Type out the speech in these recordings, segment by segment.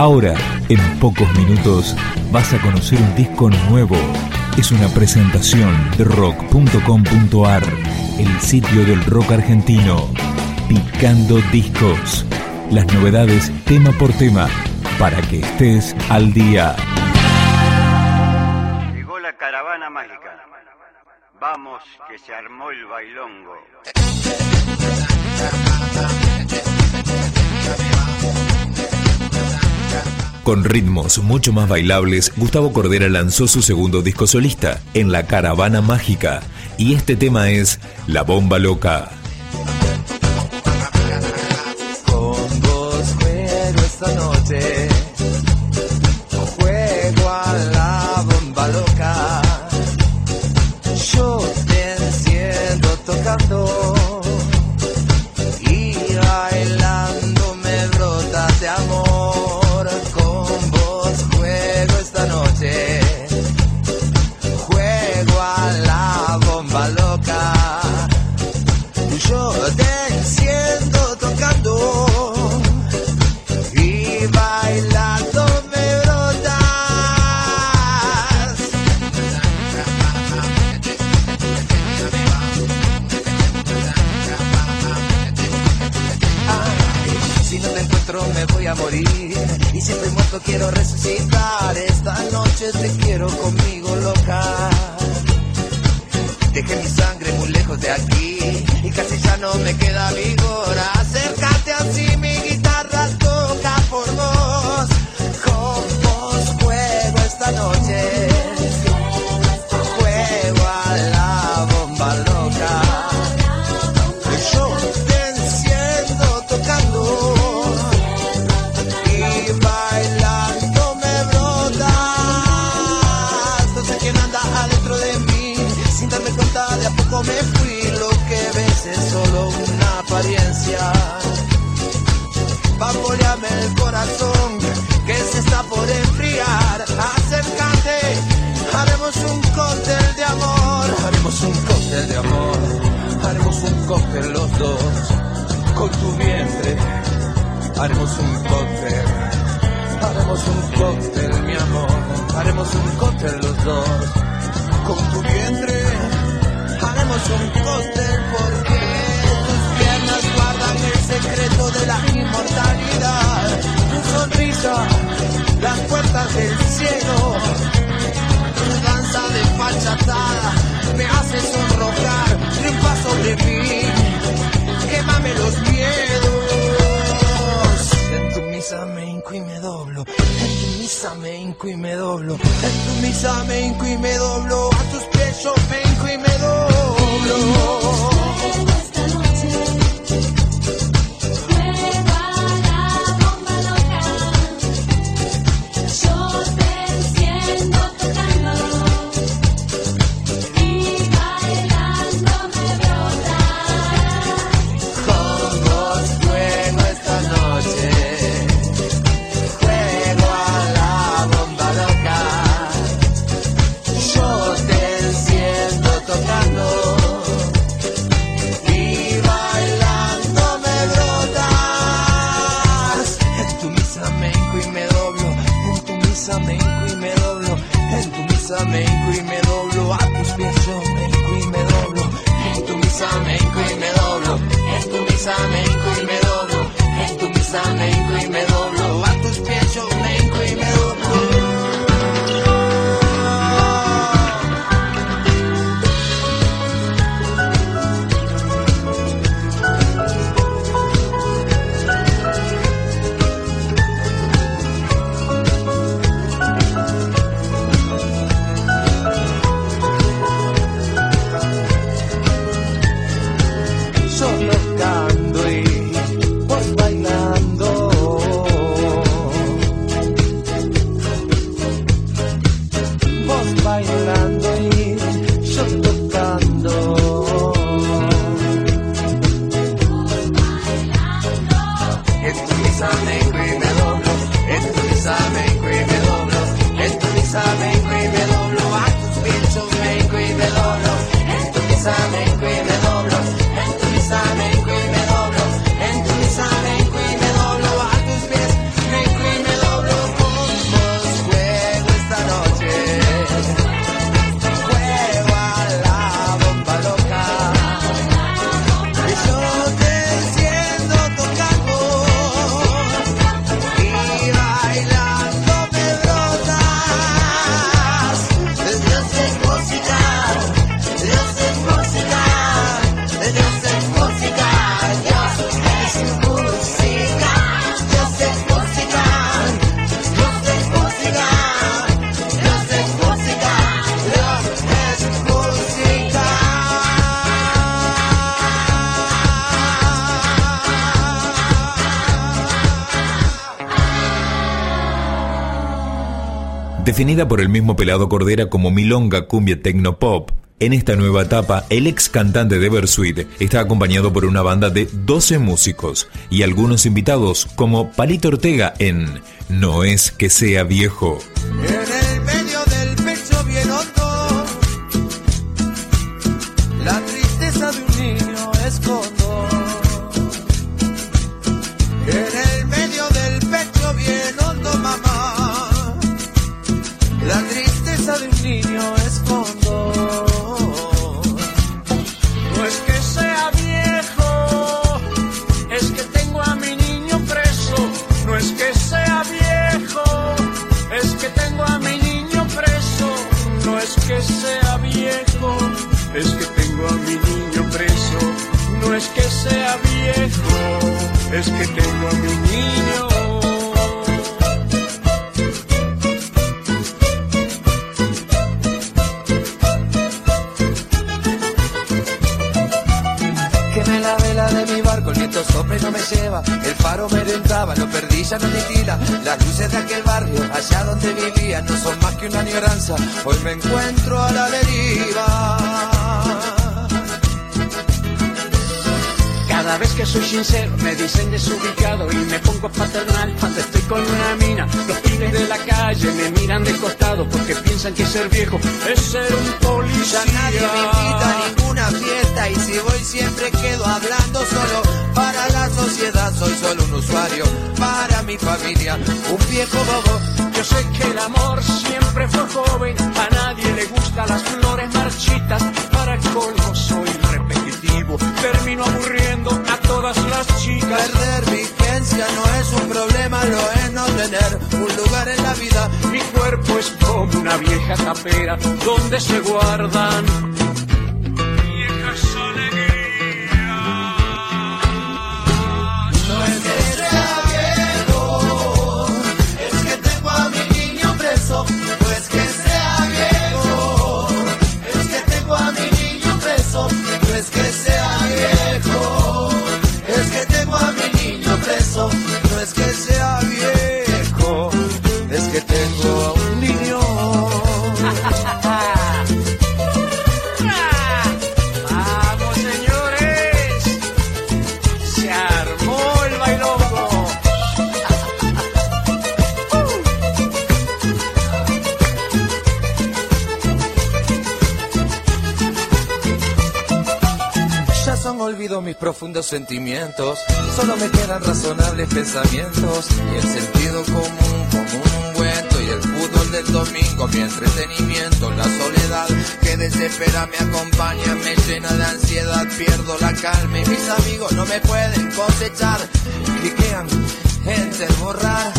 Ahora, en pocos minutos, vas a conocer un disco nuevo. Es una presentación de rock.com.ar, el sitio del rock argentino. Picando discos. Las novedades tema por tema, para que estés al día. Llegó la caravana mágica. Vamos, que se armó el bailongo. Con ritmos mucho más bailables, Gustavo Cordera lanzó su segundo disco solista, En la Caravana Mágica, y este tema es La Bomba Loca. los dos, con tu vientre, haremos un cóctel, haremos un cóctel, mi amor, haremos un cóctel los dos, con tu vientre, haremos un cóctel porque tus piernas guardan el secreto de la inmortalidad, tu sonrisa, las puertas del cielo, tu danza de desfachatada me hace sonrojar, triunfa sobre mí los miedos. En tu misa me hinco y me doblo, en tu misa me hinco y me doblo, en tu misa me hinco y me doblo, a tus pies yo me hinco y me doblo. Definida por el mismo Pelado Cordera como Milonga Cumbia Tecnopop, en esta nueva etapa, el ex cantante de Versuit está acompañado por una banda de 12 músicos y algunos invitados como Palito Ortega en No es que sea viejo. En es que tengo a mi niño. Quemé la vela de mi barco, el viento sopla y no me lleva. El faro me entraba, lo perdí, ya no tira. Las luces de aquel barrio, allá donde vivía, no son más que una añoranza. Hoy me encuentro a la deriva. Cada vez que soy sincero me dicen desubicado y me pongo paternal cuando estoy con una mina. Los pibes de la calle me miran de costado porque piensan que ser viejo es ser un policía. Ya nadie me invita a ninguna fiesta y si voy siempre quedo hablando solo para la sociedad. Soy solo un usuario para mi familia, un viejo bobo. Yo sé que el amor siempre fue joven, a nadie le gustan las flores marchitas. Para colmo soy termino aburriendo a todas las chicas. Perder vigencia no es un problema, lo es no tener un lugar en la vida. Mi cuerpo es como una vieja tapera donde se guardan mis profundos sentimientos, solo me quedan razonables pensamientos y el sentido común como un ungüento y el fútbol del domingo mi entretenimiento, la soledad que desespera me acompaña, me llena de ansiedad, pierdo la calma y mis amigos no me pueden cosechar, cliquean, enter, borrar.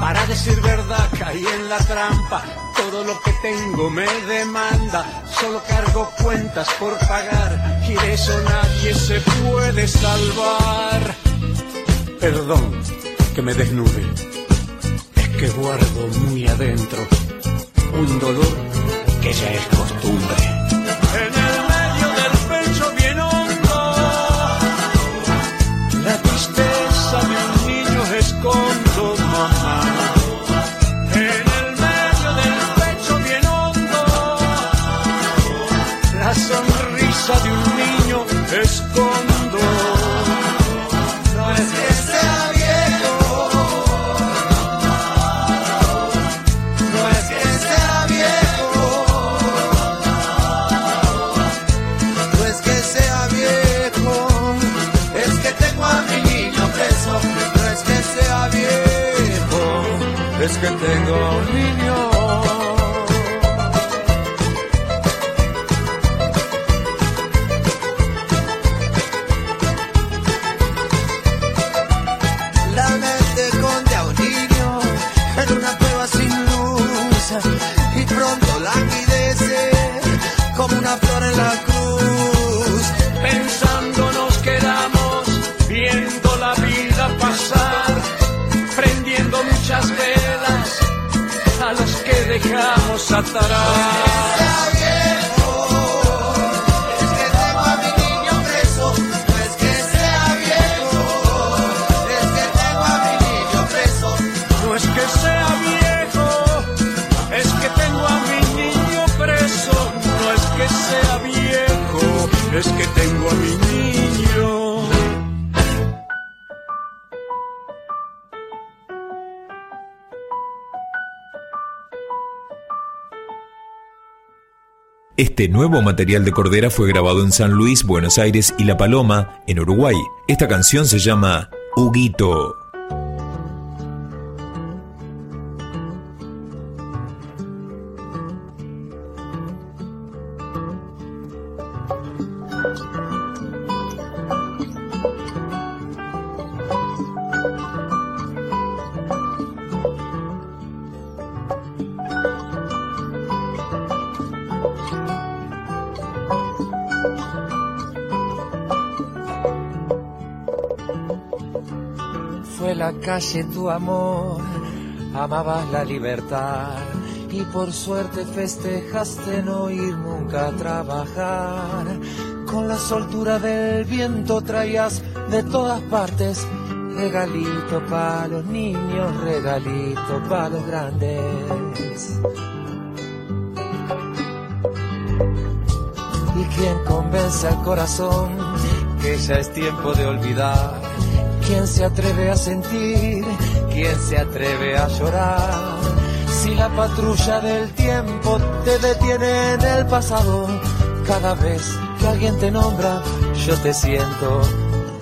Para decir verdad caí en la trampa, todo lo que tengo me demanda, solo cargo cuentas por pagar y de eso nadie se puede salvar. Perdón que me desnude, es que guardo muy adentro un dolor que ya es costumbre. Que tengo un niño. La mente esconde a un niño en una cueva sin luz y pronto languidece como una flor en la cruz. Dejamos atrás. Este nuevo material de Cordera fue grabado en San Luis, Buenos Aires y La Paloma, en Uruguay. Esta canción se llama Huguito. La calle tu amor, amabas la libertad y por suerte festejaste no ir nunca a trabajar. Con la soltura del viento traías de todas partes regalito para los niños, regalito para los grandes. ¿Y quién convence al corazón que ya es tiempo de olvidar? ¿Quién se atreve a sentir? ¿Quién se atreve a llorar? Si la patrulla del tiempo te detiene en el pasado, cada vez que alguien te nombra, yo te siento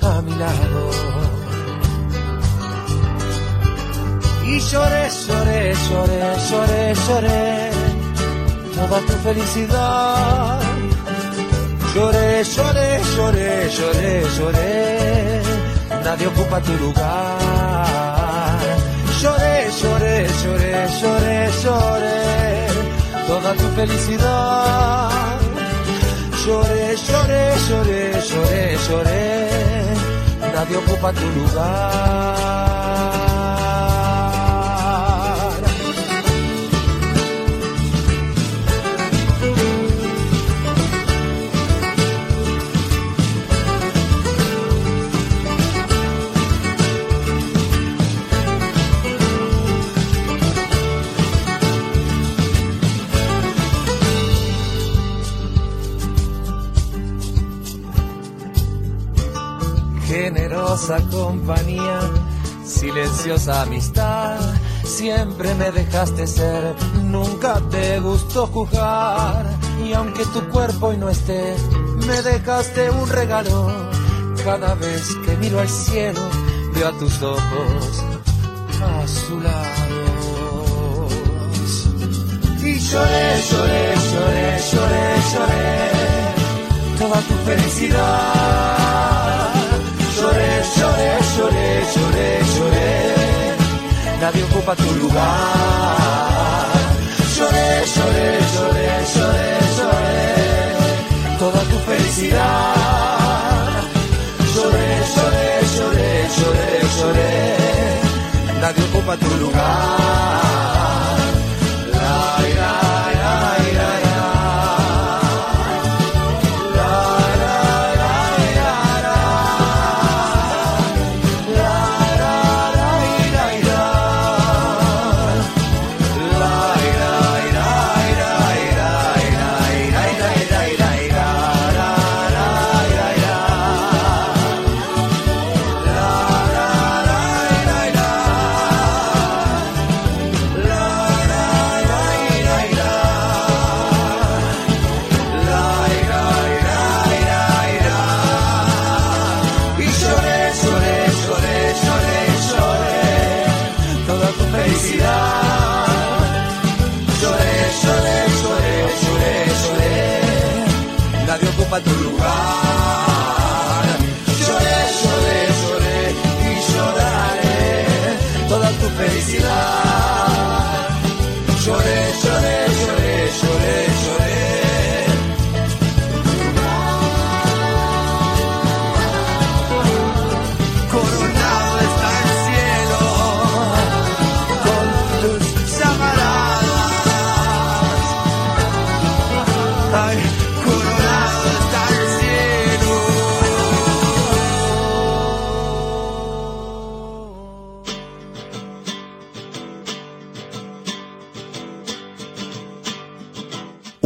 a mi lado. Y lloré, lloré, lloré, lloré, lloré, toda tu felicidad. Lloré, lloré, lloré, lloré, lloré, nadie ocupa tu lugar. Lloré, lloré, lloré, lloré, lloré, toda tu felicidad. Lloré, lloré, lloré, lloré, lloré, nadie ocupa tu lugar. Generosa compañía, silenciosa amistad, siempre me dejaste ser, nunca te gustó juzgar. Y aunque tu cuerpo hoy no esté, me dejaste un regalo. Cada vez que miro al cielo, veo a tus ojos azulados. Y lloré, lloré, lloré, lloré, lloré, toda tu felicidad. Lloré, lloré, lloré, lloré, lloré, nadie ocupa tu lugar. Lloré, lloré, lloré, lloré, lloré, toda tu felicidad. Lloré, lloré, lloré, lloré, lloré, nadie ocupa tu lugar.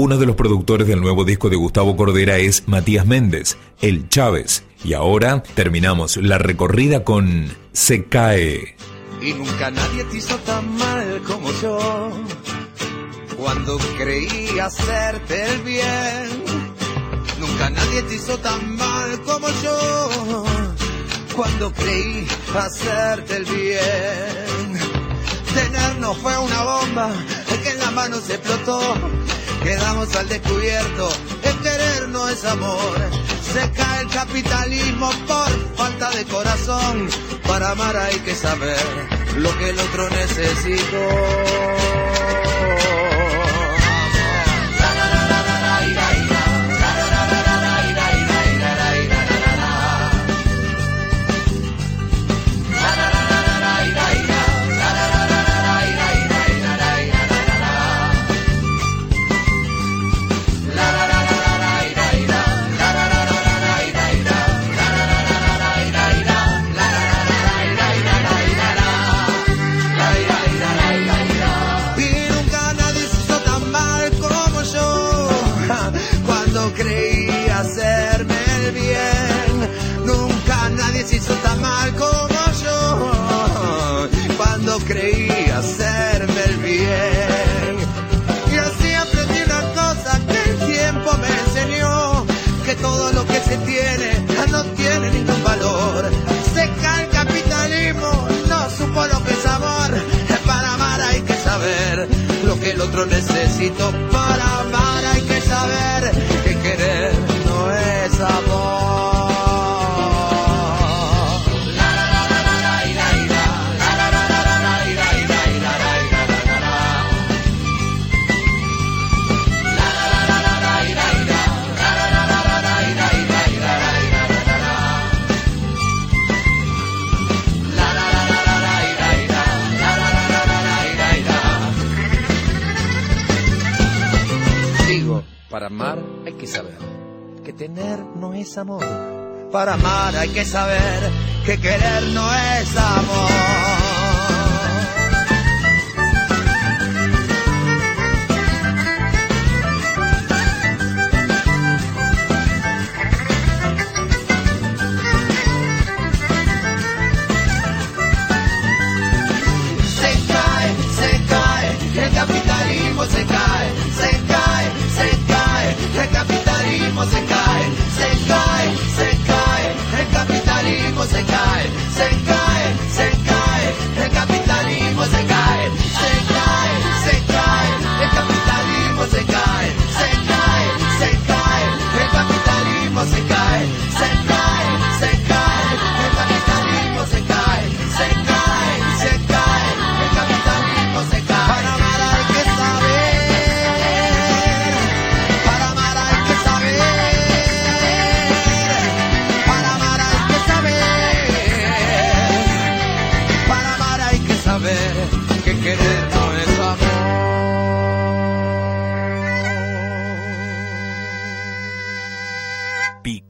Uno de los productores del nuevo disco de Gustavo Cordera es Matías Méndez, El Chávez. Y ahora terminamos la recorrida con Se cae. Y nunca nadie te hizo tan mal como yo. cuando creí hacerte el bien. Nunca nadie te hizo tan mal como yo, cuando creí hacerte el bien. Tenernos fue una bomba que en la mano se explotó. Quedamos al descubierto, el querer no es amor. Se cae el capitalismo por falta de corazón. Para amar hay que saber lo que el otro necesitó. Otro necesito Para amar. Hay que saber que querer no es amor Para amar hay que saber que querer no es amor. Se cae,